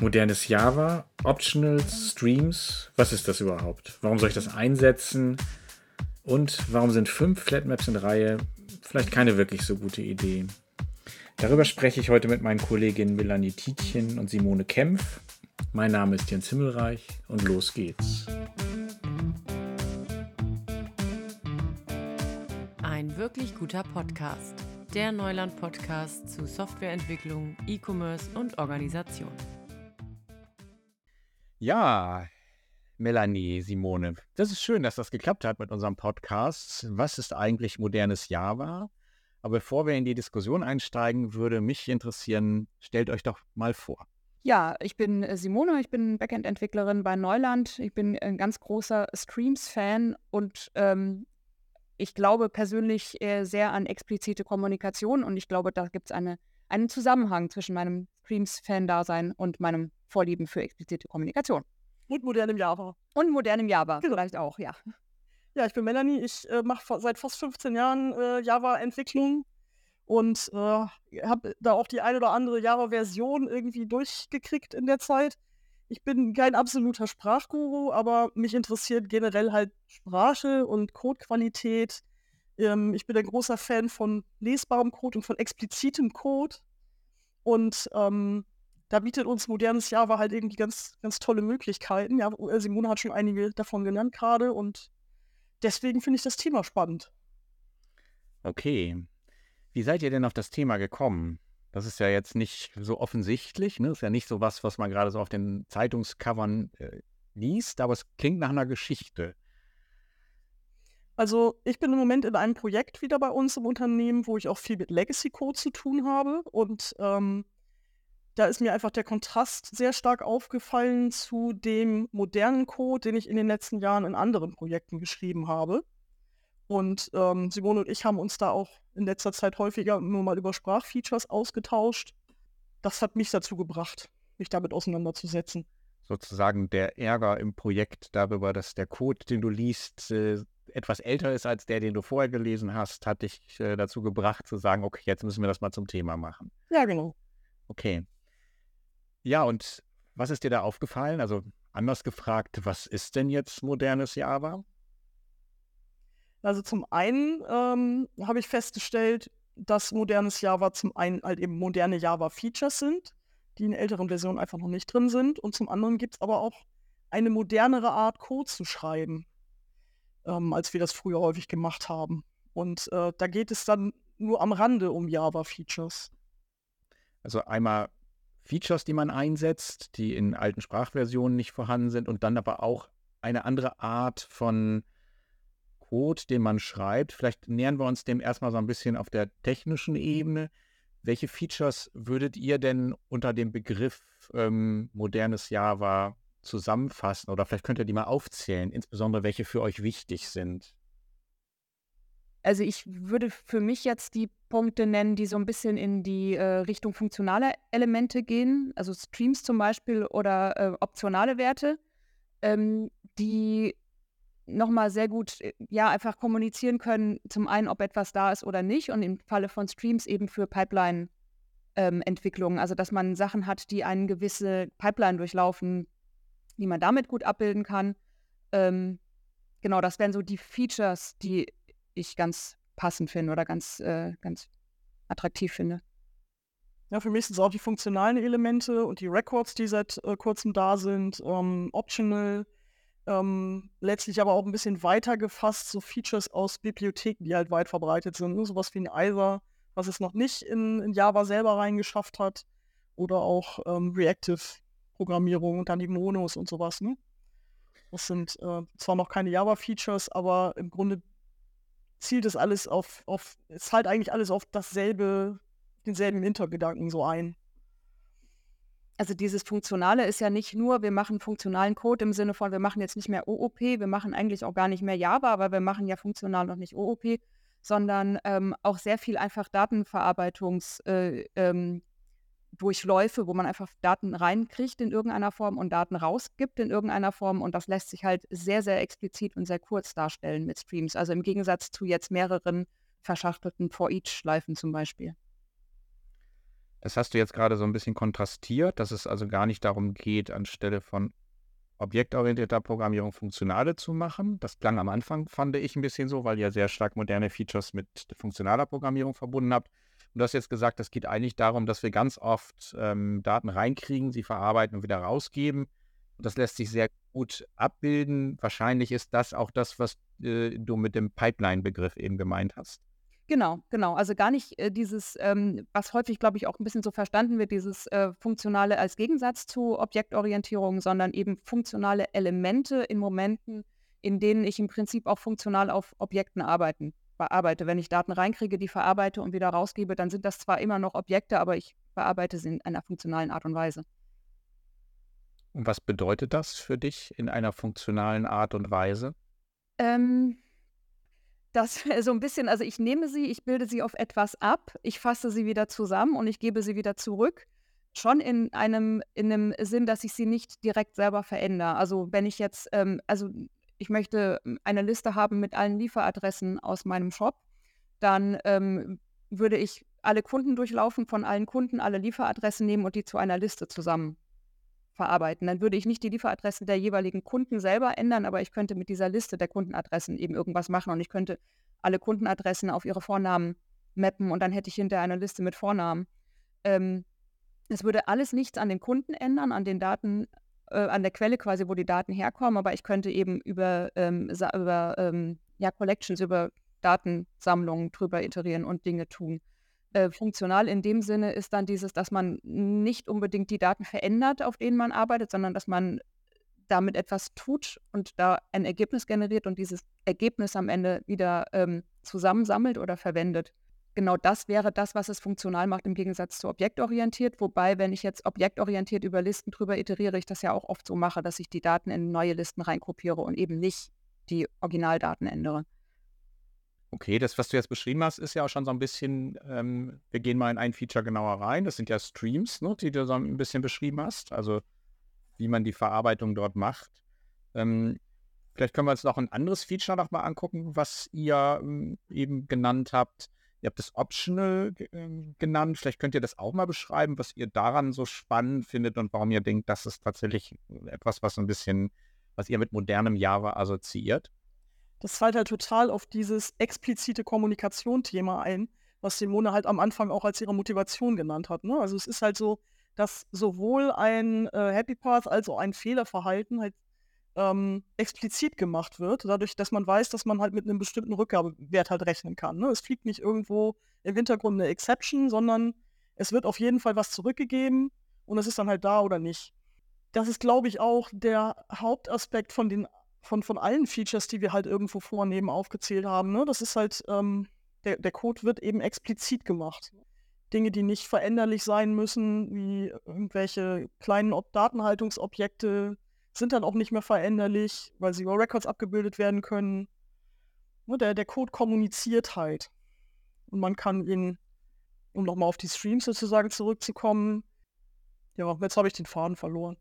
Modernes Java, Optionals, Streams, was ist das überhaupt? Warum soll ich das einsetzen? Und warum sind fünf Flatmaps in Reihe vielleicht keine wirklich so gute Idee? Darüber spreche ich heute mit meinen Kolleginnen Melanie Tietjen und Simone Kempf. Mein Name ist Jens Himmelreich und los geht's. Ein wirklich guter Podcast. Der Neuland-Podcast zu Softwareentwicklung, E-Commerce und Organisation. Ja, Melanie, Simone, das ist schön, dass das geklappt hat mit unserem Podcast. Was ist eigentlich modernes Java? Aber bevor wir in die Diskussion einsteigen, würde mich interessieren, stellt euch doch mal vor. Ja, ich bin äh, Simone, ich bin Backend-Entwicklerin bei Neuland. Ich bin ein ganz großer Streams-Fan und ähm, ich glaube persönlich äh, sehr an explizite Kommunikation und ich glaube, da gibt es eine, einen Zusammenhang zwischen meinem Streams-Fan-Dasein und meinem Vorlieben für explizite Kommunikation. Und modernem Java. Und modernem Java, genau. vielleicht auch, ja. Ja, ich bin Melanie. Ich äh, mache seit fast 15 Jahren äh, Java-Entwicklung und äh, habe da auch die eine oder andere Java-Version irgendwie durchgekriegt in der Zeit. Ich bin kein absoluter Sprachguru, aber mich interessiert generell halt Sprache und Codequalität. Ähm, ich bin ein großer Fan von lesbarem Code und von explizitem Code. Und ähm, da bietet uns modernes Java halt irgendwie ganz, ganz tolle Möglichkeiten. Ja, Simone hat schon einige davon genannt gerade und deswegen finde ich das Thema spannend. Okay. Wie seid ihr denn auf das Thema gekommen? Das ist ja jetzt nicht so offensichtlich, ne? Das ist ja nicht so was, was man gerade so auf den Zeitungscovern äh, liest, aber es klingt nach einer Geschichte. Also ich bin im Moment in einem Projekt wieder bei uns im Unternehmen, wo ich auch viel mit Legacy Code zu tun habe. Und ähm, da ist mir einfach der Kontrast sehr stark aufgefallen zu dem modernen Code, den ich in den letzten Jahren in anderen Projekten geschrieben habe. Und ähm, Simone und ich haben uns da auch in letzter Zeit häufiger nur mal über Sprachfeatures ausgetauscht. Das hat mich dazu gebracht, mich damit auseinanderzusetzen. Sozusagen der Ärger im Projekt darüber, dass der Code, den du liest, äh, etwas älter ist als der, den du vorher gelesen hast, hat dich äh, dazu gebracht zu sagen, okay, jetzt müssen wir das mal zum Thema machen. Ja, genau. Okay. Ja, und was ist dir da aufgefallen? Also anders gefragt, was ist denn jetzt modernes Java? Also zum einen ähm, habe ich festgestellt, dass modernes Java zum einen halt eben moderne Java-Features sind, die in älteren Versionen einfach noch nicht drin sind. Und zum anderen gibt es aber auch eine modernere Art, Code zu schreiben, ähm, als wir das früher häufig gemacht haben. Und äh, da geht es dann nur am Rande um Java-Features. Also einmal Features, die man einsetzt, die in alten Sprachversionen nicht vorhanden sind und dann aber auch eine andere Art von Code, den man schreibt. Vielleicht nähern wir uns dem erstmal so ein bisschen auf der technischen Ebene. Welche Features würdet ihr denn unter dem Begriff ähm, modernes Java zusammenfassen? Oder vielleicht könnt ihr die mal aufzählen, insbesondere welche für euch wichtig sind. Also ich würde für mich jetzt die Punkte nennen, die so ein bisschen in die äh, Richtung funktionale Elemente gehen, also Streams zum Beispiel oder äh, optionale Werte, ähm, die nochmal sehr gut, äh, ja, einfach kommunizieren können, zum einen, ob etwas da ist oder nicht und im Falle von Streams eben für Pipeline-Entwicklung, ähm, also dass man Sachen hat, die eine gewisse Pipeline durchlaufen, die man damit gut abbilden kann. Ähm, genau, das wären so die Features, die ich ganz passend finde oder ganz, äh, ganz attraktiv finde. Ja, für mich sind es auch die funktionalen Elemente und die Records, die seit äh, kurzem da sind, ähm, optional, ähm, letztlich aber auch ein bisschen weiter gefasst, so Features aus Bibliotheken, die halt weit verbreitet sind, ne? sowas wie ein Either, was es noch nicht in, in Java selber reingeschafft hat, oder auch ähm, Reactive-Programmierung und dann die Monos und sowas. Ne? Das sind äh, zwar noch keine Java-Features, aber im Grunde zielt es alles auf, auf, es zahlt eigentlich alles auf dasselbe, denselben Hintergedanken so ein. Also dieses Funktionale ist ja nicht nur, wir machen funktionalen Code im Sinne von, wir machen jetzt nicht mehr OOP, wir machen eigentlich auch gar nicht mehr Java, aber wir machen ja funktional noch nicht OOP, sondern ähm, auch sehr viel einfach Datenverarbeitungs, äh, ähm, wo man einfach Daten reinkriegt in irgendeiner Form und Daten rausgibt in irgendeiner Form. Und das lässt sich halt sehr, sehr explizit und sehr kurz darstellen mit Streams. Also im Gegensatz zu jetzt mehreren verschachtelten For-Each-Schleifen zum Beispiel. Das hast du jetzt gerade so ein bisschen kontrastiert, dass es also gar nicht darum geht, anstelle von objektorientierter Programmierung funktionale zu machen. Das klang am Anfang, fand ich, ein bisschen so, weil ihr sehr stark moderne Features mit funktionaler Programmierung verbunden habt. Und du hast jetzt gesagt, es geht eigentlich darum, dass wir ganz oft ähm, Daten reinkriegen, sie verarbeiten und wieder rausgeben. Das lässt sich sehr gut abbilden. Wahrscheinlich ist das auch das, was äh, du mit dem Pipeline-Begriff eben gemeint hast. Genau, genau. Also gar nicht äh, dieses, ähm, was häufig, glaube ich, auch ein bisschen so verstanden wird, dieses äh, Funktionale als Gegensatz zu Objektorientierung, sondern eben funktionale Elemente in Momenten, in denen ich im Prinzip auch funktional auf Objekten arbeiten, bearbeite. Wenn ich Daten reinkriege, die verarbeite und wieder rausgebe, dann sind das zwar immer noch Objekte, aber ich bearbeite sie in einer funktionalen Art und Weise. Und was bedeutet das für dich in einer funktionalen Art und Weise? Ähm, das so ein bisschen, also ich nehme sie, ich bilde sie auf etwas ab, ich fasse sie wieder zusammen und ich gebe sie wieder zurück. Schon in einem, in einem Sinn, dass ich sie nicht direkt selber verändere. Also wenn ich jetzt, ähm, also ich möchte eine Liste haben mit allen Lieferadressen aus meinem Shop, dann ähm, würde ich alle Kunden durchlaufen, von allen Kunden alle Lieferadressen nehmen und die zu einer Liste zusammen verarbeiten. Dann würde ich nicht die Lieferadressen der jeweiligen Kunden selber ändern, aber ich könnte mit dieser Liste der Kundenadressen eben irgendwas machen und ich könnte alle Kundenadressen auf ihre Vornamen mappen und dann hätte ich hinterher eine Liste mit Vornamen. Ähm, es würde alles nichts an den Kunden ändern, an den Daten, äh, an der Quelle quasi, wo die Daten herkommen, aber ich könnte eben über, ähm, über ähm, ja, Collections, über Datensammlungen drüber iterieren und Dinge tun. Äh, funktional in dem Sinne ist dann dieses, dass man nicht unbedingt die Daten verändert, auf denen man arbeitet, sondern dass man damit etwas tut und da ein Ergebnis generiert und dieses Ergebnis am Ende wieder ähm, zusammensammelt oder verwendet. Genau das wäre das, was es funktional macht im Gegensatz zu objektorientiert. Wobei, wenn ich jetzt objektorientiert über Listen drüber iteriere, ich das ja auch oft so mache, dass ich die Daten in neue Listen reinkopiere und eben nicht die Originaldaten ändere. Okay, das, was du jetzt beschrieben hast, ist ja auch schon so ein bisschen, ähm, wir gehen mal in ein Feature genauer rein. Das sind ja Streams, ne, die du so ein bisschen beschrieben hast, also wie man die Verarbeitung dort macht. Ähm, vielleicht können wir uns noch ein anderes Feature noch mal angucken, was ihr ähm, eben genannt habt. Ihr habt das Optional äh, genannt. Vielleicht könnt ihr das auch mal beschreiben, was ihr daran so spannend findet und warum ihr denkt, das ist tatsächlich etwas, was ein bisschen, was ihr mit modernem Java assoziiert das zahlt halt total auf dieses explizite Kommunikation-Thema ein, was Simone halt am Anfang auch als ihre Motivation genannt hat. Ne? Also es ist halt so, dass sowohl ein äh, Happy Path als auch ein Fehlerverhalten halt ähm, explizit gemacht wird, dadurch, dass man weiß, dass man halt mit einem bestimmten Rückgabewert halt rechnen kann. Ne? Es fliegt nicht irgendwo im Hintergrund eine Exception, sondern es wird auf jeden Fall was zurückgegeben und es ist dann halt da oder nicht. Das ist, glaube ich, auch der Hauptaspekt von den von, von allen Features, die wir halt irgendwo vornehmen, aufgezählt haben. Ne? Das ist halt, ähm, der, der Code wird eben explizit gemacht. Dinge, die nicht veränderlich sein müssen, wie irgendwelche kleinen Ob Datenhaltungsobjekte, sind dann auch nicht mehr veränderlich, weil sie über Records abgebildet werden können. Ne, der, der Code kommuniziert halt. Und man kann ihn, um nochmal auf die Streams sozusagen zurückzukommen, ja, jetzt habe ich den Faden verloren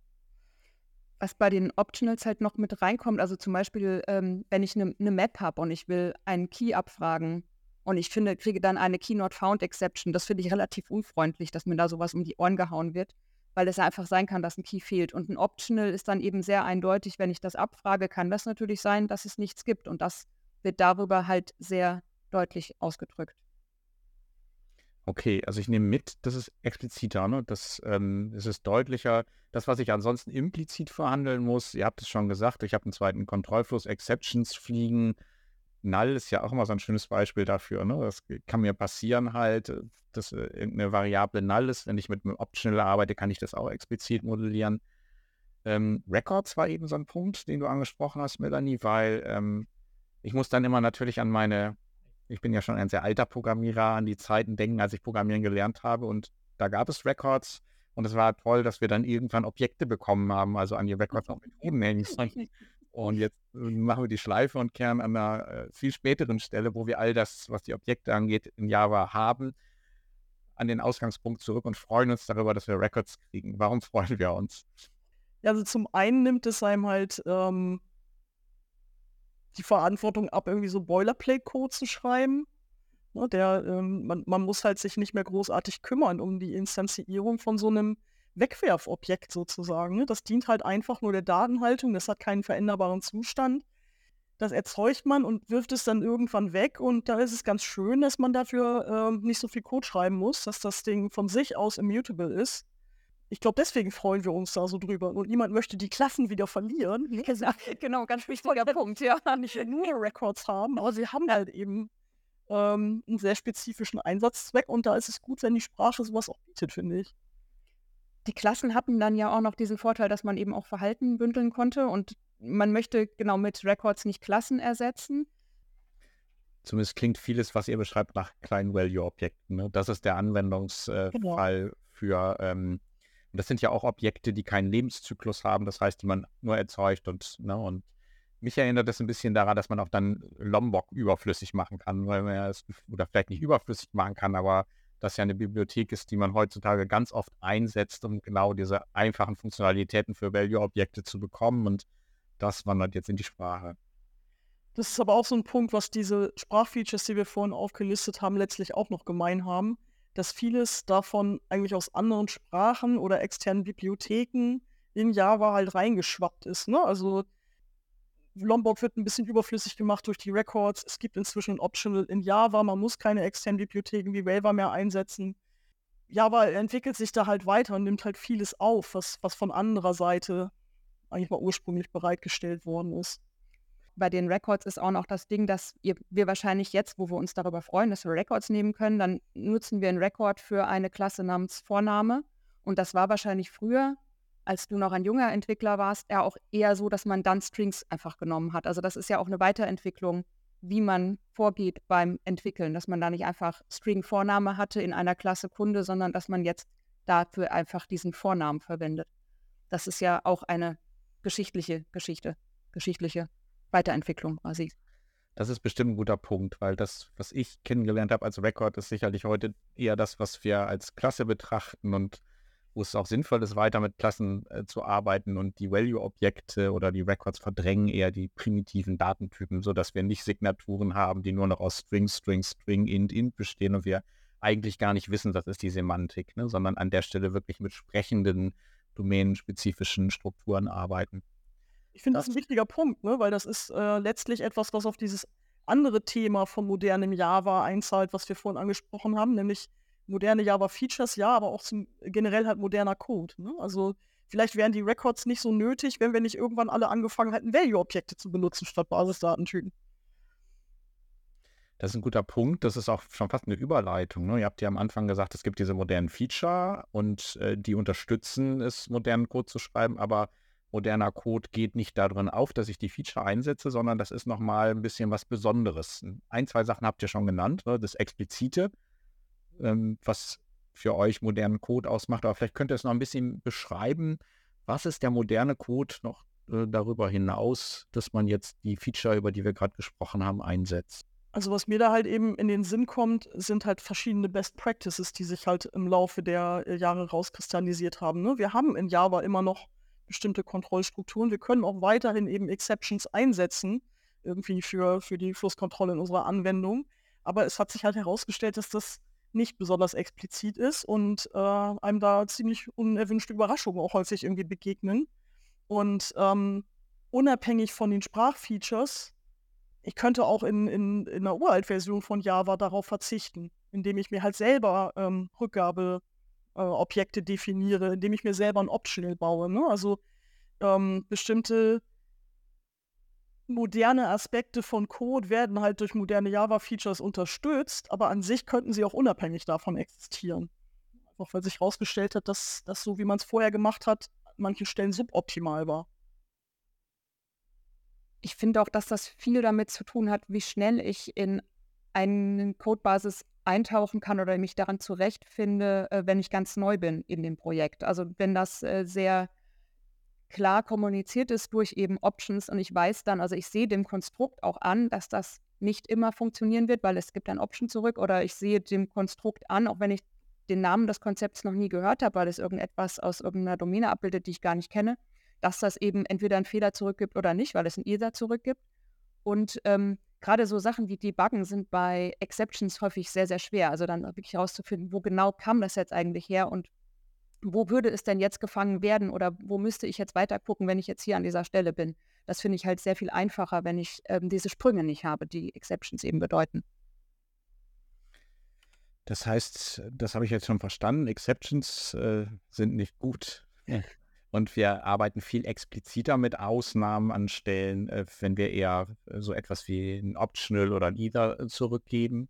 was bei den Optionals halt noch mit reinkommt, also zum Beispiel, ähm, wenn ich eine ne Map habe und ich will einen Key abfragen und ich finde, kriege dann eine Key Not Found Exception, das finde ich relativ unfreundlich, dass mir da sowas um die Ohren gehauen wird, weil es einfach sein kann, dass ein Key fehlt. Und ein Optional ist dann eben sehr eindeutig, wenn ich das abfrage, kann das natürlich sein, dass es nichts gibt und das wird darüber halt sehr deutlich ausgedrückt. Okay, also ich nehme mit, das ist expliziter, ne? Das, ähm, es ist deutlicher. Das, was ich ansonsten implizit verhandeln muss, ihr habt es schon gesagt, ich habe einen zweiten Kontrollfluss, Exceptions fliegen. Null ist ja auch immer so ein schönes Beispiel dafür. Ne? Das kann mir passieren halt, äh, dass äh, irgendeine Variable Null ist. Wenn ich mit einem Optional arbeite, kann ich das auch explizit modellieren. Ähm, Records war eben so ein Punkt, den du angesprochen hast, Melanie, weil ähm, ich muss dann immer natürlich an meine ich bin ja schon ein sehr alter Programmierer, an die Zeiten denken, als ich Programmieren gelernt habe. Und da gab es Records. Und es war toll, dass wir dann irgendwann Objekte bekommen haben, also an die Records auch Methoden nennen Und jetzt äh, machen wir die Schleife und kehren an einer äh, viel späteren Stelle, wo wir all das, was die Objekte angeht, in Java haben, an den Ausgangspunkt zurück und freuen uns darüber, dass wir Records kriegen. Warum freuen wir uns? Ja, also zum einen nimmt es einem halt ähm, die Verantwortung ab, irgendwie so Boilerplate-Code zu schreiben. Ne, der, ähm, man, man muss halt sich nicht mehr großartig kümmern um die Instanzierung von so einem Wegwerfobjekt sozusagen. Ne? Das dient halt einfach nur der Datenhaltung, das hat keinen veränderbaren Zustand. Das erzeugt man und wirft es dann irgendwann weg und da ist es ganz schön, dass man dafür äh, nicht so viel Code schreiben muss, dass das Ding von sich aus immutable ist. Ich glaube, deswegen freuen wir uns da so drüber. Und niemand möchte die Klassen wieder verlieren. Genau, ganz wichtiger Punkt, ja. Nicht nur Records haben, aber sie haben halt eben ähm, einen sehr spezifischen Einsatzzweck und da ist es gut, wenn die Sprache sowas auch bietet, finde ich. Die Klassen hatten dann ja auch noch diesen Vorteil, dass man eben auch Verhalten bündeln konnte und man möchte genau mit Records nicht Klassen ersetzen. Zumindest klingt vieles, was ihr beschreibt, nach kleinen Value-Objekten. Ne? Das ist der Anwendungsfall äh, genau. für, ähm, das sind ja auch Objekte, die keinen Lebenszyklus haben, das heißt, die man nur erzeugt und, ne, und mich erinnert das ein bisschen daran, dass man auch dann Lombok überflüssig machen kann, weil man es, oder vielleicht nicht überflüssig machen kann, aber das ja eine Bibliothek ist, die man heutzutage ganz oft einsetzt, um genau diese einfachen Funktionalitäten für Value-Objekte zu bekommen und das wandert jetzt in die Sprache. Das ist aber auch so ein Punkt, was diese Sprachfeatures, die wir vorhin aufgelistet haben, letztlich auch noch gemein haben, dass vieles davon eigentlich aus anderen Sprachen oder externen Bibliotheken in Java halt reingeschwappt ist. Ne? Also Lombok wird ein bisschen überflüssig gemacht durch die Records. Es gibt inzwischen ein Optional in Java. Man muss keine externen Bibliotheken wie Railware mehr einsetzen. Java entwickelt sich da halt weiter und nimmt halt vieles auf, was, was von anderer Seite eigentlich mal ursprünglich bereitgestellt worden ist. Bei den Records ist auch noch das Ding, dass wir wahrscheinlich jetzt, wo wir uns darüber freuen, dass wir Records nehmen können, dann nutzen wir einen Record für eine Klasse namens Vorname. Und das war wahrscheinlich früher als du noch ein junger Entwickler warst, ja auch eher so, dass man dann Strings einfach genommen hat. Also das ist ja auch eine Weiterentwicklung, wie man vorgeht beim Entwickeln, dass man da nicht einfach String-Vorname hatte in einer Klasse Kunde, sondern dass man jetzt dafür einfach diesen Vornamen verwendet. Das ist ja auch eine geschichtliche Geschichte, geschichtliche Weiterentwicklung quasi. Das ist bestimmt ein guter Punkt, weil das, was ich kennengelernt habe als Record, ist sicherlich heute eher das, was wir als Klasse betrachten und wo es auch sinnvoll ist, weiter mit Klassen äh, zu arbeiten und die Value-Objekte oder die Records verdrängen eher die primitiven Datentypen, sodass wir nicht Signaturen haben, die nur noch aus String, String, String, Int, Int bestehen und wir eigentlich gar nicht wissen, das ist die Semantik, ne, sondern an der Stelle wirklich mit sprechenden, domänenspezifischen Strukturen arbeiten. Ich finde das, das ein wichtiger Punkt, ne, weil das ist äh, letztlich etwas, was auf dieses andere Thema von modernem Java einzahlt, was wir vorhin angesprochen haben, nämlich moderne Java-Features, ja, aber auch zum, generell halt moderner Code. Ne? Also vielleicht wären die Records nicht so nötig, wenn wir nicht irgendwann alle angefangen hätten, Value-Objekte zu benutzen statt Basisdatentypen. Das ist ein guter Punkt. Das ist auch schon fast eine Überleitung. Ne? Ihr habt ja am Anfang gesagt, es gibt diese modernen Feature und äh, die unterstützen es, modernen Code zu schreiben, aber moderner Code geht nicht darin auf, dass ich die Feature einsetze, sondern das ist nochmal ein bisschen was Besonderes. Ein, zwei Sachen habt ihr schon genannt, ne? das Explizite ähm, was für euch modernen Code ausmacht. Aber vielleicht könnt ihr es noch ein bisschen beschreiben. Was ist der moderne Code noch äh, darüber hinaus, dass man jetzt die Feature, über die wir gerade gesprochen haben, einsetzt? Also was mir da halt eben in den Sinn kommt, sind halt verschiedene Best Practices, die sich halt im Laufe der äh, Jahre rauskristallisiert haben. Ne? Wir haben in Java immer noch bestimmte Kontrollstrukturen. Wir können auch weiterhin eben Exceptions einsetzen, irgendwie für, für die Flusskontrolle in unserer Anwendung. Aber es hat sich halt herausgestellt, dass das nicht besonders explizit ist und äh, einem da ziemlich unerwünschte Überraschungen auch häufig irgendwie begegnen. Und ähm, unabhängig von den Sprachfeatures, ich könnte auch in, in, in einer Uralt-Version von Java darauf verzichten, indem ich mir halt selber ähm, Rückgabeobjekte äh, definiere, indem ich mir selber ein Optional baue. Ne? Also ähm, bestimmte moderne Aspekte von Code werden halt durch moderne Java-Features unterstützt, aber an sich könnten sie auch unabhängig davon existieren. Einfach weil sich herausgestellt hat, dass das so, wie man es vorher gemacht hat, an manchen Stellen suboptimal war. Ich finde auch, dass das viel damit zu tun hat, wie schnell ich in eine Codebasis eintauchen kann oder mich daran zurechtfinde, äh, wenn ich ganz neu bin in dem Projekt. Also wenn das äh, sehr klar kommuniziert ist durch eben Options und ich weiß dann, also ich sehe dem Konstrukt auch an, dass das nicht immer funktionieren wird, weil es gibt ein Option zurück oder ich sehe dem Konstrukt an, auch wenn ich den Namen des Konzepts noch nie gehört habe, weil es irgendetwas aus irgendeiner Domäne abbildet, die ich gar nicht kenne, dass das eben entweder einen Fehler zurückgibt oder nicht, weil es einen ISA zurückgibt. Und ähm, gerade so Sachen wie Debuggen sind bei Exceptions häufig sehr, sehr schwer. Also dann wirklich herauszufinden, wo genau kam das jetzt eigentlich her und wo würde es denn jetzt gefangen werden oder wo müsste ich jetzt weiter gucken, wenn ich jetzt hier an dieser Stelle bin. Das finde ich halt sehr viel einfacher, wenn ich ähm, diese Sprünge nicht habe, die Exceptions eben bedeuten. Das heißt, das habe ich jetzt schon verstanden, Exceptions äh, sind nicht gut. Ja. Und wir arbeiten viel expliziter mit Ausnahmen an Stellen, äh, wenn wir eher äh, so etwas wie ein Optional oder ein Either äh, zurückgeben.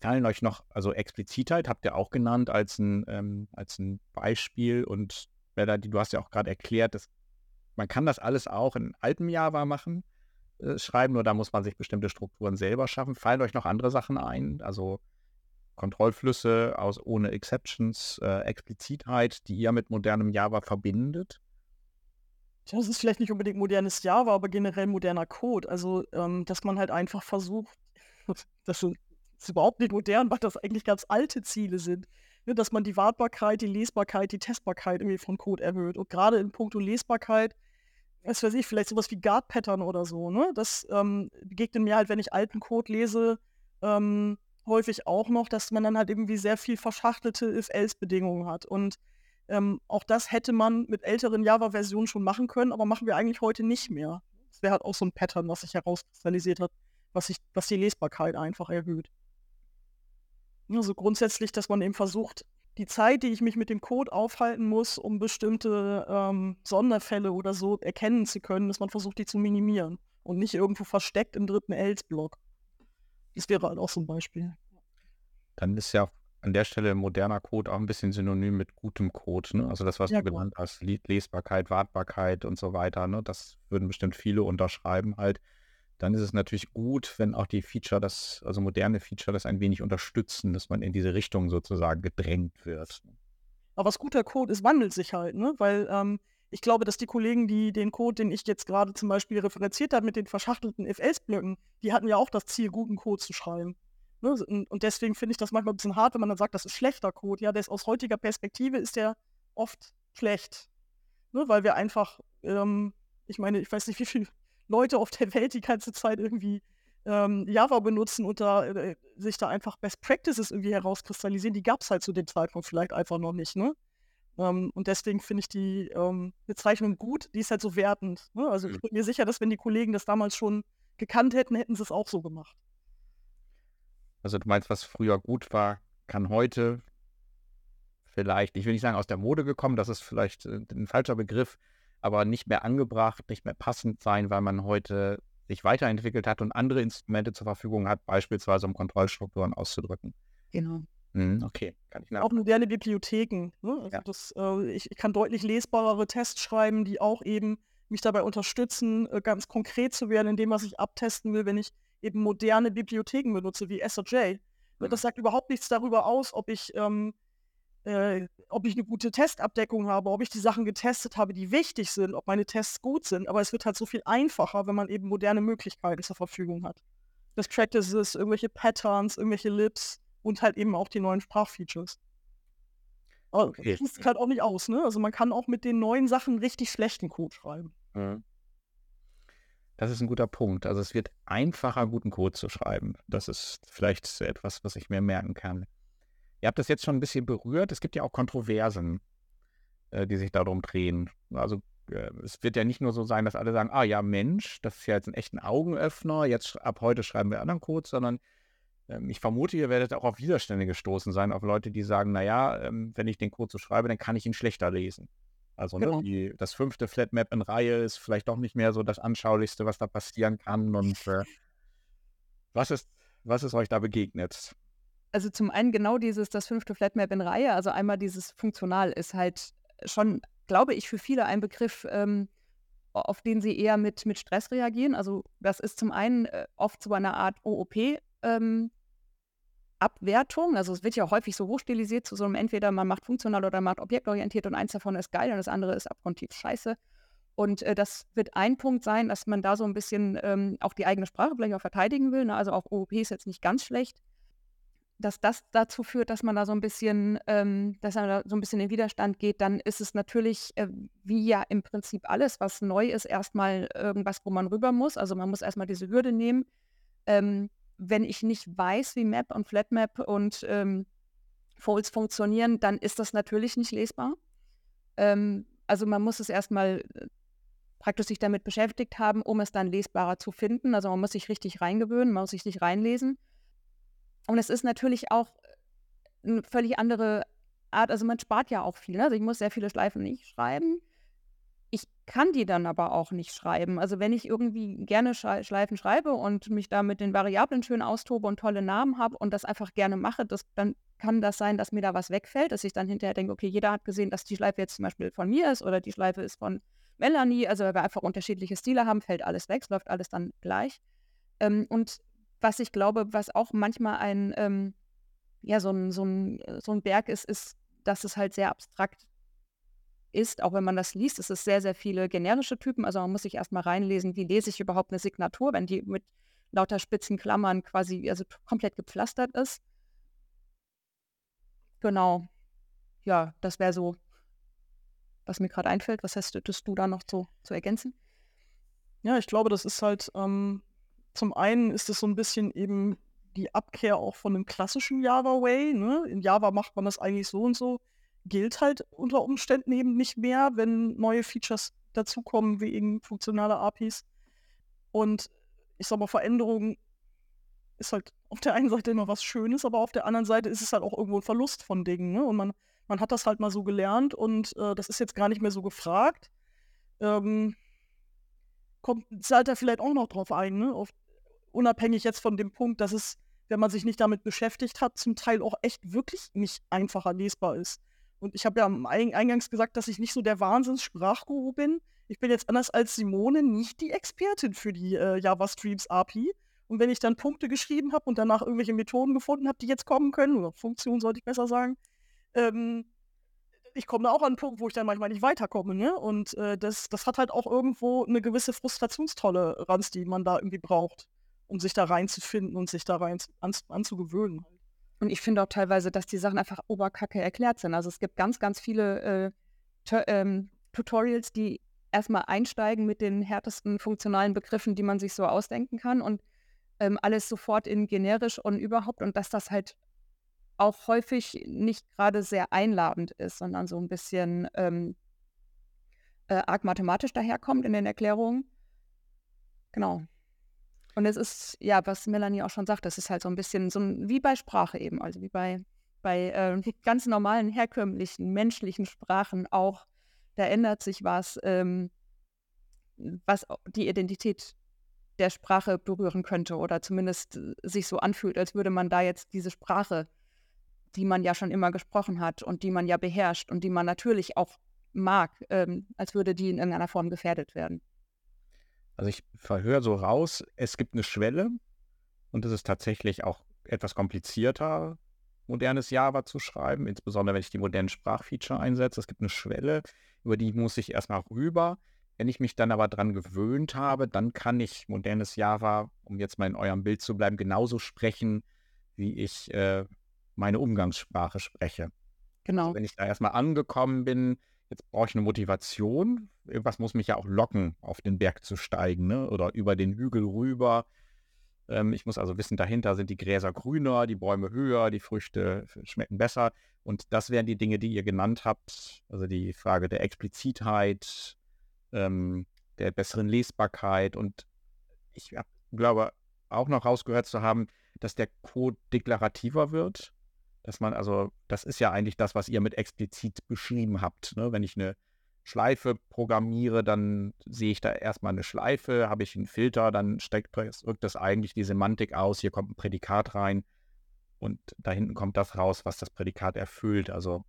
Fallen euch noch, also Explizitheit habt ihr auch genannt als ein, ähm, als ein Beispiel. Und Bella, du hast ja auch gerade erklärt, dass man kann das alles auch in altem Java machen, äh, schreiben, nur da muss man sich bestimmte Strukturen selber schaffen. Fallen euch noch andere Sachen ein? Also Kontrollflüsse aus ohne Exceptions, äh, Explizitheit, die ihr mit modernem Java verbindet? Tja, das ist vielleicht nicht unbedingt modernes Java, aber generell moderner Code. Also, ähm, dass man halt einfach versucht, das ist überhaupt nicht modern, weil das eigentlich ganz alte Ziele sind. Ne, dass man die Wartbarkeit, die Lesbarkeit, die Testbarkeit irgendwie von Code erhöht. Und gerade in puncto Lesbarkeit, was weiß ich, vielleicht sowas wie Guard-Pattern oder so, ne? Das ähm, begegnet mir halt, wenn ich alten Code lese, ähm, häufig auch noch, dass man dann halt irgendwie sehr viel verschachtelte If-Else-Bedingungen hat. Und ähm, auch das hätte man mit älteren Java-Versionen schon machen können, aber machen wir eigentlich heute nicht mehr. Das wäre halt auch so ein Pattern, was sich herauskristallisiert hat, was, sich, was die Lesbarkeit einfach erhöht. Also grundsätzlich, dass man eben versucht, die Zeit, die ich mich mit dem Code aufhalten muss, um bestimmte ähm, Sonderfälle oder so erkennen zu können, dass man versucht, die zu minimieren und nicht irgendwo versteckt im dritten Else-Block. Das wäre halt auch so ein Beispiel. Dann ist ja an der Stelle moderner Code auch ein bisschen synonym mit gutem Code. Ne? Also das, was ja, du genannt hast, Lesbarkeit, Wartbarkeit und so weiter. Ne? Das würden bestimmt viele unterschreiben halt. Dann ist es natürlich gut, wenn auch die Feature, das, also moderne Feature, das ein wenig unterstützen, dass man in diese Richtung sozusagen gedrängt wird. Aber was guter Code ist, wandelt sich halt, ne? Weil ähm, ich glaube, dass die Kollegen, die den Code, den ich jetzt gerade zum Beispiel referenziert habe mit den verschachtelten FS-Blöcken, die hatten ja auch das Ziel, guten Code zu schreiben. Ne? Und deswegen finde ich das manchmal ein bisschen hart, wenn man dann sagt, das ist schlechter Code. Ja, ist aus heutiger Perspektive ist der oft schlecht. Ne? Weil wir einfach, ähm, ich meine, ich weiß nicht, wie viele Leute auf der Welt die ganze Zeit irgendwie ähm, Java benutzen und da, äh, sich da einfach Best Practices irgendwie herauskristallisieren. Die gab es halt zu dem Zeitpunkt vielleicht einfach noch nicht. Ne? Ähm, und deswegen finde ich die ähm, Bezeichnung gut, die ist halt so wertend. Ne? Also ich mhm. bin mir sicher, dass wenn die Kollegen das damals schon gekannt hätten, hätten sie es auch so gemacht. Also du meinst, was früher gut war, kann heute vielleicht, ich will nicht sagen aus der Mode gekommen, das ist vielleicht äh, ein falscher Begriff, aber nicht mehr angebracht, nicht mehr passend sein, weil man heute sich weiterentwickelt hat und andere Instrumente zur Verfügung hat, beispielsweise um Kontrollstrukturen auszudrücken. Genau. Mhm, okay, kann ich Auch moderne Bibliotheken. Ne? Also ja. das, äh, ich, ich, kann deutlich lesbarere Tests schreiben, die auch eben mich dabei unterstützen, äh, ganz konkret zu werden in dem, was ich abtesten will, wenn ich eben moderne Bibliotheken benutze, wie SOJ. Mhm. Das sagt überhaupt nichts darüber aus, ob ich, ähm, äh, ob ich eine gute Testabdeckung habe, ob ich die Sachen getestet habe, die wichtig sind, ob meine Tests gut sind. Aber es wird halt so viel einfacher, wenn man eben moderne Möglichkeiten zur Verfügung hat. Das Practices, irgendwelche Patterns, irgendwelche Lips und halt eben auch die neuen Sprachfeatures. Aber okay. das halt auch nicht aus, ne? Also man kann auch mit den neuen Sachen richtig schlechten Code schreiben. Mhm. Das ist ein guter Punkt. Also es wird einfacher, guten Code zu schreiben. Das ist vielleicht etwas, was ich mir merken kann. Ihr habt das jetzt schon ein bisschen berührt. Es gibt ja auch Kontroversen, äh, die sich darum drehen. Also äh, es wird ja nicht nur so sein, dass alle sagen, ah ja, Mensch, das ist ja jetzt ein echten Augenöffner, jetzt ab heute schreiben wir anderen Code, sondern ich vermute, ihr werdet auch auf Widerstände gestoßen sein, auf Leute, die sagen, naja, ähm, wenn ich den Code so schreibe, dann kann ich ihn schlechter lesen. Also ne, genau. ne, die, das fünfte Flatmap in Reihe ist vielleicht doch nicht mehr so das Anschaulichste, was da passieren kann. Und äh, was, ist, was ist euch da begegnet? Also zum einen genau dieses, das fünfte Flatmap in Reihe, also einmal dieses funktional ist halt schon, glaube ich, für viele ein Begriff, ähm, auf den sie eher mit, mit Stress reagieren. Also das ist zum einen äh, oft so eine Art OOP ähm, Abwertung. Also es wird ja häufig so hochstilisiert zu so einem entweder man macht funktional oder man macht objektorientiert und eins davon ist geil und das andere ist abgrundtief scheiße. Und äh, das wird ein Punkt sein, dass man da so ein bisschen ähm, auch die eigene Sprache vielleicht auch verteidigen will. Ne? Also auch OOP ist jetzt nicht ganz schlecht. Dass das dazu führt, dass man da so ein bisschen, ähm, dass man da so ein bisschen in Widerstand geht, dann ist es natürlich, äh, wie ja im Prinzip alles, was neu ist, erstmal irgendwas, wo man rüber muss. Also man muss erstmal diese Hürde nehmen Ähm, wenn ich nicht weiß, wie Map und Flatmap und ähm, Folds funktionieren, dann ist das natürlich nicht lesbar. Ähm, also man muss es erstmal äh, praktisch sich damit beschäftigt haben, um es dann lesbarer zu finden. Also man muss sich richtig reingewöhnen, man muss sich nicht reinlesen. Und es ist natürlich auch eine völlig andere Art, also man spart ja auch viel. Ne? Also ich muss sehr viele Schleifen nicht schreiben. Kann die dann aber auch nicht schreiben. Also wenn ich irgendwie gerne Schleifen schreibe und mich da mit den Variablen schön austobe und tolle Namen habe und das einfach gerne mache, das, dann kann das sein, dass mir da was wegfällt, dass ich dann hinterher denke, okay, jeder hat gesehen, dass die Schleife jetzt zum Beispiel von mir ist oder die Schleife ist von Melanie. Also weil wir einfach unterschiedliche Stile haben, fällt alles weg, es läuft alles dann gleich. Ähm, und was ich glaube, was auch manchmal ein, ähm, ja, so ein, so, ein, so ein Berg ist, ist, dass es halt sehr abstrakt ist, auch wenn man das liest, es ist sehr, sehr viele generische Typen. Also man muss sich erstmal reinlesen, wie lese ich überhaupt eine Signatur, wenn die mit lauter spitzen Klammern quasi also komplett gepflastert ist. Genau. Ja, das wäre so, was mir gerade einfällt. Was hast du da noch zu, zu ergänzen? Ja, ich glaube, das ist halt, ähm, zum einen ist es so ein bisschen eben die Abkehr auch von dem klassischen Java-Way. Ne? In Java macht man das eigentlich so und so. Gilt halt unter Umständen eben nicht mehr, wenn neue Features dazukommen, wie eben funktionale APIs. Und ich sag mal, Veränderungen ist halt auf der einen Seite immer was Schönes, aber auf der anderen Seite ist es halt auch irgendwo ein Verlust von Dingen. Ne? Und man, man hat das halt mal so gelernt und äh, das ist jetzt gar nicht mehr so gefragt. Ähm, kommt, zahlt er vielleicht auch noch drauf ein, ne? Auf, unabhängig jetzt von dem Punkt, dass es wenn man sich nicht damit beschäftigt hat, zum Teil auch echt wirklich nicht einfacher lesbar ist. Und ich habe ja eingangs gesagt, dass ich nicht so der Wahnsinns-Sprachguru bin. Ich bin jetzt anders als Simone nicht die Expertin für die äh, Java Streams API. Und wenn ich dann Punkte geschrieben habe und danach irgendwelche Methoden gefunden habe, die jetzt kommen können, oder Funktionen sollte ich besser sagen, ähm, ich komme da auch an einen Punkt, wo ich dann manchmal nicht weiterkomme. Ne? Und äh, das, das hat halt auch irgendwo eine gewisse Frustrationstoleranz, die man da irgendwie braucht um sich da reinzufinden und sich da rein an, anzugewöhnen. Und ich finde auch teilweise, dass die Sachen einfach oberkacke erklärt sind. Also es gibt ganz, ganz viele äh, ähm, Tutorials, die erstmal einsteigen mit den härtesten funktionalen Begriffen, die man sich so ausdenken kann und ähm, alles sofort in generisch und überhaupt und dass das halt auch häufig nicht gerade sehr einladend ist, sondern so ein bisschen ähm, äh, arg mathematisch daherkommt in den Erklärungen. Genau. Und es ist, ja, was Melanie auch schon sagt, das ist halt so ein bisschen so ein, wie bei Sprache eben, also wie bei, bei äh, ganz normalen, herkömmlichen, menschlichen Sprachen auch. Da ändert sich was, ähm, was die Identität der Sprache berühren könnte oder zumindest äh, sich so anfühlt, als würde man da jetzt diese Sprache, die man ja schon immer gesprochen hat und die man ja beherrscht und die man natürlich auch mag, ähm, als würde die in irgendeiner Form gefährdet werden. Also ich verhöre so raus, es gibt eine Schwelle und es ist tatsächlich auch etwas komplizierter, modernes Java zu schreiben, insbesondere wenn ich die modernen Sprachfeature einsetze. Es gibt eine Schwelle, über die muss ich erstmal rüber. Wenn ich mich dann aber dran gewöhnt habe, dann kann ich modernes Java, um jetzt mal in eurem Bild zu bleiben, genauso sprechen, wie ich äh, meine Umgangssprache spreche. Also genau. Also wenn ich da erstmal angekommen bin, jetzt brauche ich eine Motivation. Irgendwas muss mich ja auch locken, auf den Berg zu steigen ne? oder über den Hügel rüber. Ähm, ich muss also wissen, dahinter sind die Gräser grüner, die Bäume höher, die Früchte schmecken besser. Und das wären die Dinge, die ihr genannt habt. Also die Frage der Explizitheit, ähm, der besseren Lesbarkeit. Und ich hab, glaube auch noch rausgehört zu haben, dass der Code deklarativer wird dass man also, das ist ja eigentlich das, was ihr mit explizit beschrieben habt. Ne? Wenn ich eine Schleife programmiere, dann sehe ich da erstmal eine Schleife, habe ich einen Filter, dann steckt, drückt das eigentlich die Semantik aus, hier kommt ein Prädikat rein und da hinten kommt das raus, was das Prädikat erfüllt. Also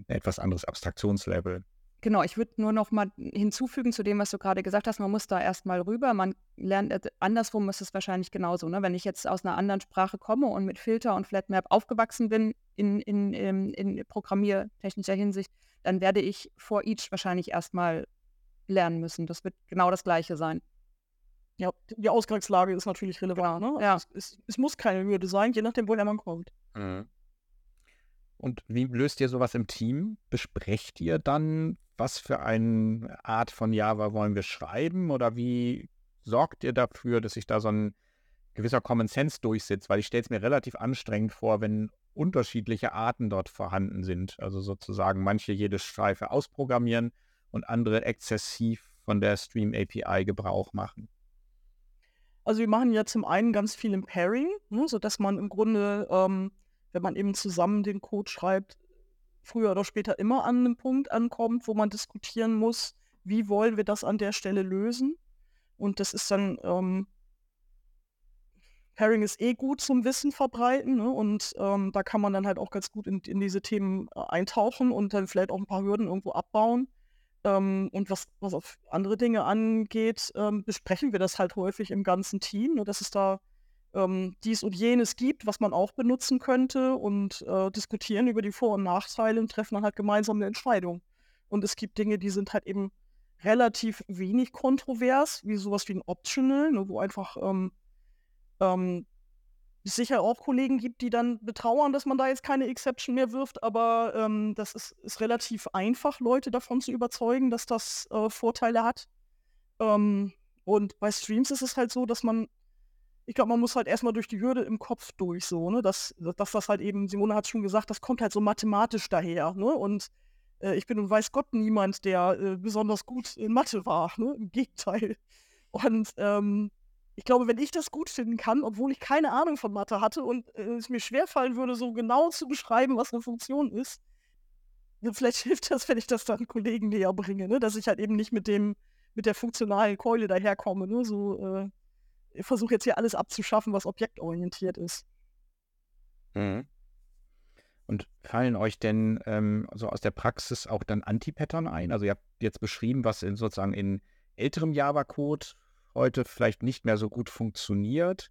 ein etwas anderes Abstraktionslevel. Genau, ich würde nur noch mal hinzufügen zu dem, was du gerade gesagt hast. Man muss da erstmal rüber. Man lernt, äh, andersrum ist es wahrscheinlich genauso. Ne? Wenn ich jetzt aus einer anderen Sprache komme und mit Filter und Flatmap aufgewachsen bin in, in, in, in programmiertechnischer Hinsicht, dann werde ich vor each wahrscheinlich erstmal lernen müssen. Das wird genau das Gleiche sein. Ja, die Ausgangslage ist natürlich relevant. Genau, ne? ja. Es, es, es, muss keine Hürde sein, je nachdem, woher man kommt. Mhm. Und wie löst ihr sowas im Team? Besprecht ihr dann, was für eine Art von Java wollen wir schreiben oder wie sorgt ihr dafür, dass sich da so ein gewisser Common Sense durchsetzt? Weil ich stelle es mir relativ anstrengend vor, wenn unterschiedliche Arten dort vorhanden sind. Also sozusagen manche jede Streife ausprogrammieren und andere exzessiv von der Stream API Gebrauch machen. Also wir machen ja zum einen ganz viel im Pairing, ne, sodass man im Grunde, ähm, wenn man eben zusammen den Code schreibt, früher oder später immer an einem Punkt ankommt, wo man diskutieren muss, wie wollen wir das an der Stelle lösen. Und das ist dann, ähm, Pairing ist eh gut zum Wissen verbreiten ne? und ähm, da kann man dann halt auch ganz gut in, in diese Themen äh, eintauchen und dann vielleicht auch ein paar Hürden irgendwo abbauen. Ähm, und was, was auf andere Dinge angeht, ähm, besprechen wir das halt häufig im ganzen Team, ne, dass es da ähm, dies und jenes gibt, was man auch benutzen könnte und äh, diskutieren über die Vor- und Nachteile und treffen dann halt gemeinsam eine Entscheidung. Und es gibt Dinge, die sind halt eben relativ wenig kontrovers, wie sowas wie ein Optional, ne, wo einfach ähm, ähm, es sicher auch Kollegen gibt, die dann betrauern, dass man da jetzt keine Exception mehr wirft, aber ähm, das ist, ist, relativ einfach, Leute davon zu überzeugen, dass das äh, Vorteile hat. Ähm, und bei Streams ist es halt so, dass man, ich glaube, man muss halt erstmal durch die Hürde im Kopf durch, so, ne? Dass, dass das halt eben, Simone hat schon gesagt, das kommt halt so mathematisch daher, ne? Und äh, ich bin und weiß Gott niemand, der äh, besonders gut in Mathe war, ne? Im Gegenteil. Und ähm, ich glaube, wenn ich das gut finden kann, obwohl ich keine Ahnung von Mathe hatte und äh, es mir schwerfallen würde, so genau zu beschreiben, was eine Funktion ist, vielleicht hilft das, wenn ich das dann Kollegen näher bringe, ne? dass ich halt eben nicht mit dem, mit der funktionalen Keule daherkomme. Ne? So, äh, ich versuche jetzt hier alles abzuschaffen, was objektorientiert ist. Mhm. Und fallen euch denn ähm, so aus der Praxis auch dann Anti-Pattern ein? Also ihr habt jetzt beschrieben, was in, sozusagen in älterem Java-Code heute vielleicht nicht mehr so gut funktioniert.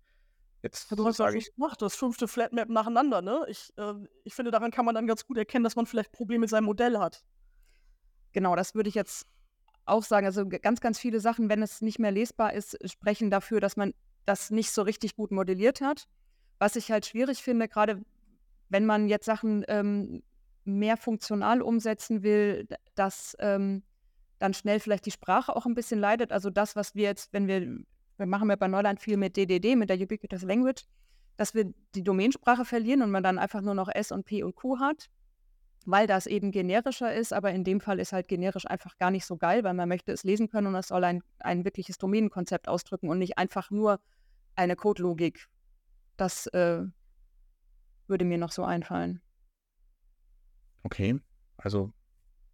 Jetzt du hast ja nicht gemacht, das fünfte Flatmap nacheinander, ne? Ich, äh, ich finde, daran kann man dann ganz gut erkennen, dass man vielleicht Probleme mit seinem Modell hat. Genau, das würde ich jetzt auch sagen. Also ganz, ganz viele Sachen, wenn es nicht mehr lesbar ist, sprechen dafür, dass man das nicht so richtig gut modelliert hat. Was ich halt schwierig finde, gerade wenn man jetzt Sachen ähm, mehr funktional umsetzen will, dass ähm, dann schnell vielleicht die Sprache auch ein bisschen leidet. Also das, was wir jetzt, wenn wir, wir machen ja bei Neuland viel mit DDD, mit der Ubiquitous Language, dass wir die Domainsprache verlieren und man dann einfach nur noch S und P und Q hat, weil das eben generischer ist. Aber in dem Fall ist halt generisch einfach gar nicht so geil, weil man möchte es lesen können und es soll ein, ein wirkliches Domänenkonzept ausdrücken und nicht einfach nur eine Codelogik. Das äh, würde mir noch so einfallen. Okay, also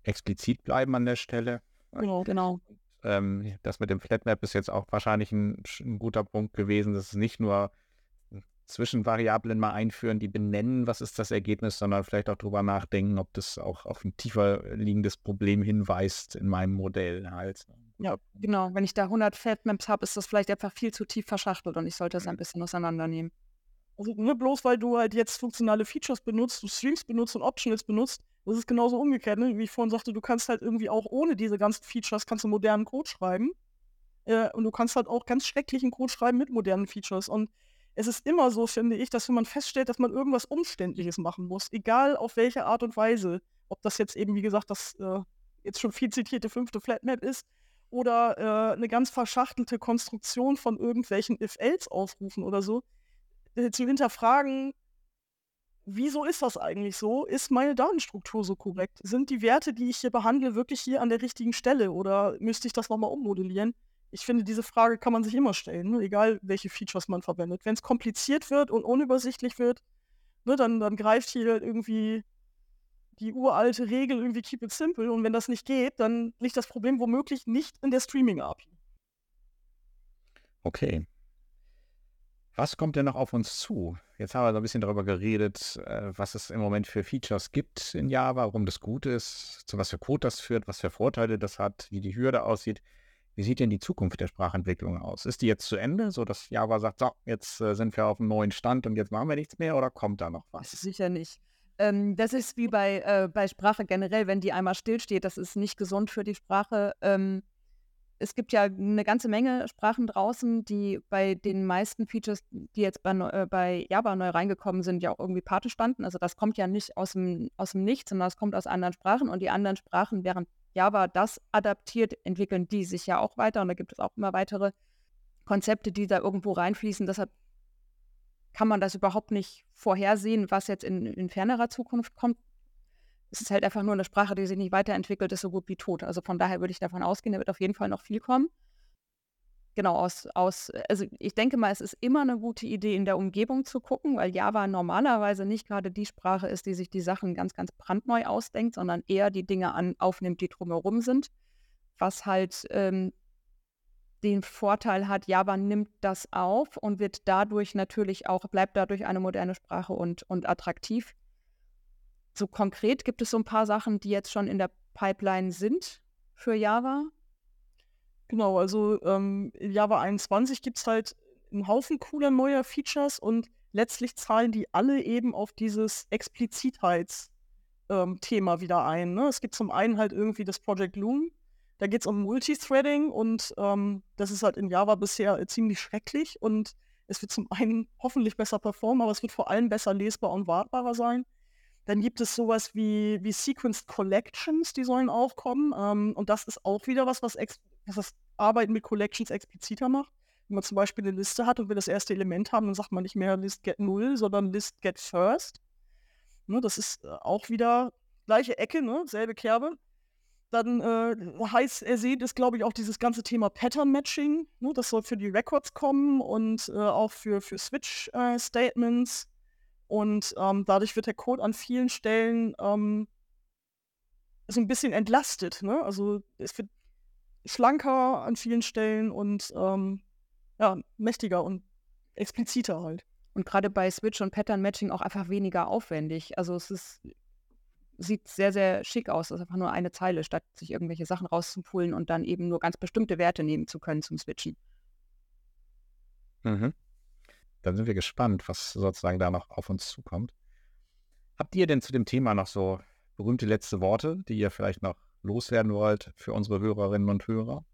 explizit bleiben an der Stelle. Genau, genau. Ähm, das mit dem Flatmap ist jetzt auch wahrscheinlich ein, ein guter Punkt gewesen. Das ist nicht nur Zwischenvariablen mal einführen, die benennen, was ist das Ergebnis, sondern vielleicht auch darüber nachdenken, ob das auch auf ein tiefer liegendes Problem hinweist in meinem Modell halt. Ja, genau. Wenn ich da 100 Fatmaps habe, ist das vielleicht einfach viel zu tief verschachtelt und ich sollte es ein bisschen auseinandernehmen. Also nur bloß, weil du halt jetzt funktionale Features benutzt, du Streams benutzt und Optionals benutzt, das ist genauso umgekehrt, ne? wie ich vorhin sagte, du kannst halt irgendwie auch ohne diese ganzen Features, kannst du modernen Code schreiben. Äh, und du kannst halt auch ganz schrecklichen Code schreiben mit modernen Features. Und es ist immer so, finde ich, dass wenn man feststellt, dass man irgendwas Umständliches machen muss, egal auf welche Art und Weise, ob das jetzt eben, wie gesagt, das äh, jetzt schon viel zitierte fünfte Flatmap ist, oder äh, eine ganz verschachtelte Konstruktion von irgendwelchen If-Else-Aufrufen oder so, äh, zu hinterfragen, wieso ist das eigentlich so? Ist meine Datenstruktur so korrekt? Sind die Werte, die ich hier behandle, wirklich hier an der richtigen Stelle oder müsste ich das nochmal ummodellieren? Ich finde, diese Frage kann man sich immer stellen, ne? egal welche Features man verwendet. Wenn es kompliziert wird und unübersichtlich wird, ne, dann, dann greift hier irgendwie die uralte Regel irgendwie keep it simple und wenn das nicht geht, dann liegt das Problem womöglich nicht in der Streaming-API. Okay, was kommt denn noch auf uns zu? Jetzt haben wir so ein bisschen darüber geredet, äh, was es im Moment für Features gibt in Java, warum das gut ist, zu was für Code das führt, was für Vorteile das hat, wie die Hürde aussieht. Wie sieht denn die Zukunft der Sprachentwicklung aus? Ist die jetzt zu Ende, sodass Java sagt, so, jetzt äh, sind wir auf einem neuen Stand und jetzt machen wir nichts mehr oder kommt da noch was? Sicher nicht. Ähm, das ist wie bei, äh, bei Sprache generell, wenn die einmal stillsteht, das ist nicht gesund für die Sprache. Ähm, es gibt ja eine ganze Menge Sprachen draußen, die bei den meisten Features, die jetzt bei, äh, bei Java neu reingekommen sind, ja auch irgendwie Pate standen. Also das kommt ja nicht aus dem, aus dem Nichts, sondern das kommt aus anderen Sprachen und die anderen Sprachen, während Java das adaptiert, entwickeln die sich ja auch weiter und da gibt es auch immer weitere. Konzepte, die da irgendwo reinfließen. Deshalb kann man das überhaupt nicht vorhersehen, was jetzt in, in fernerer Zukunft kommt. Es ist halt einfach nur eine Sprache, die sich nicht weiterentwickelt, ist so gut wie tot. Also von daher würde ich davon ausgehen, da wird auf jeden Fall noch viel kommen. Genau, aus, aus, also ich denke mal, es ist immer eine gute Idee, in der Umgebung zu gucken, weil Java normalerweise nicht gerade die Sprache ist, die sich die Sachen ganz, ganz brandneu ausdenkt, sondern eher die Dinge an, aufnimmt, die drumherum sind. Was halt ähm, den Vorteil hat, Java nimmt das auf und wird dadurch natürlich auch, bleibt dadurch eine moderne Sprache und, und attraktiv. So konkret gibt es so ein paar Sachen, die jetzt schon in der Pipeline sind für Java. Genau, also ähm, in Java 21 gibt es halt einen Haufen cooler neuer Features und letztlich zahlen die alle eben auf dieses Explizitheits-Thema ähm, wieder ein. Ne? Es gibt zum einen halt irgendwie das Project Loom, da geht es um Multithreading und ähm, das ist halt in Java bisher ziemlich schrecklich und es wird zum einen hoffentlich besser performen, aber es wird vor allem besser lesbar und wartbarer sein. Dann gibt es sowas wie, wie Sequenced Collections, die sollen aufkommen. Ähm, und das ist auch wieder was, was, ex was das Arbeiten mit Collections expliziter macht. Wenn man zum Beispiel eine Liste hat und will das erste Element haben, dann sagt man nicht mehr List get 0, sondern List get first. Ne, das ist äh, auch wieder gleiche Ecke, ne, selbe Kerbe. Dann äh, heiß ersehnt ist, glaube ich, auch dieses ganze Thema Pattern Matching. Ne, das soll für die Records kommen und äh, auch für, für Switch-Statements. Äh, und ähm, dadurch wird der Code an vielen Stellen ähm, so ein bisschen entlastet. Ne? Also es wird schlanker an vielen Stellen und ähm, ja, mächtiger und expliziter halt. Und gerade bei Switch und Pattern Matching auch einfach weniger aufwendig. Also es ist, sieht sehr, sehr schick aus. Es ist einfach nur eine Zeile, statt sich irgendwelche Sachen rauszupulen und dann eben nur ganz bestimmte Werte nehmen zu können zum Switchen. Mhm. Dann sind wir gespannt, was sozusagen da noch auf uns zukommt. Habt ihr denn zu dem Thema noch so berühmte letzte Worte, die ihr vielleicht noch loswerden wollt für unsere Hörerinnen und Hörer?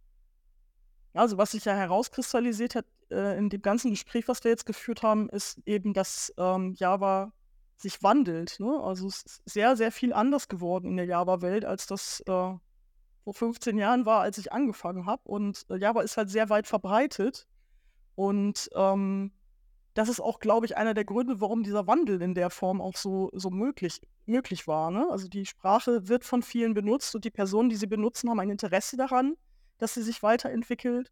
Also was sich ja herauskristallisiert hat äh, in dem ganzen Gespräch, was wir jetzt geführt haben, ist eben, dass ähm, Java sich wandelt. Ne? Also es ist sehr, sehr viel anders geworden in der Java-Welt, als das äh, vor 15 Jahren war, als ich angefangen habe. Und äh, Java ist halt sehr weit verbreitet. Und ähm, das ist auch, glaube ich, einer der Gründe, warum dieser Wandel in der Form auch so, so möglich, möglich war. Ne? Also die Sprache wird von vielen benutzt und die Personen, die sie benutzen, haben ein Interesse daran, dass sie sich weiterentwickelt.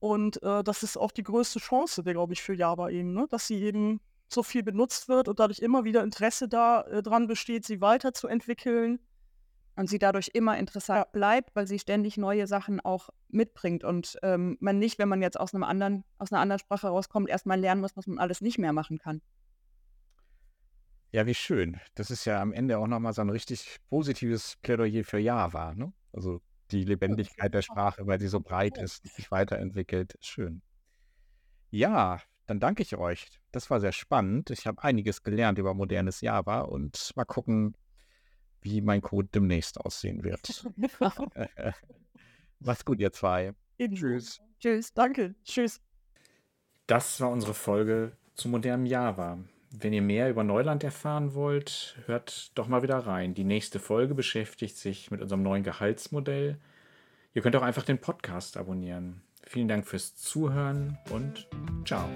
Und äh, das ist auch die größte Chance, glaube ich, für Java eben, ne? dass sie eben so viel benutzt wird und dadurch immer wieder Interesse daran äh, besteht, sie weiterzuentwickeln und sie dadurch immer interessant bleibt, weil sie ständig neue Sachen auch mitbringt und ähm, man nicht, wenn man jetzt aus einem anderen, aus einer anderen Sprache rauskommt, erstmal lernen muss, was man alles nicht mehr machen kann. Ja, wie schön. Das ist ja am Ende auch nochmal so ein richtig positives Plädoyer für Java, ne? Also die Lebendigkeit der Sprache, weil sie so breit ist, sich weiterentwickelt. Schön. Ja, dann danke ich euch. Das war sehr spannend. Ich habe einiges gelernt über modernes Java und mal gucken, wie mein Code demnächst aussehen wird. Macht's gut, ihr zwei. Tschüss. Tschüss. Danke. Tschüss. Das war unsere Folge zu modernem Java. Wenn ihr mehr über Neuland erfahren wollt, hört doch mal wieder rein. Die nächste Folge beschäftigt sich mit unserem neuen Gehaltsmodell. Ihr könnt auch einfach den Podcast abonnieren. Vielen Dank fürs Zuhören und ciao.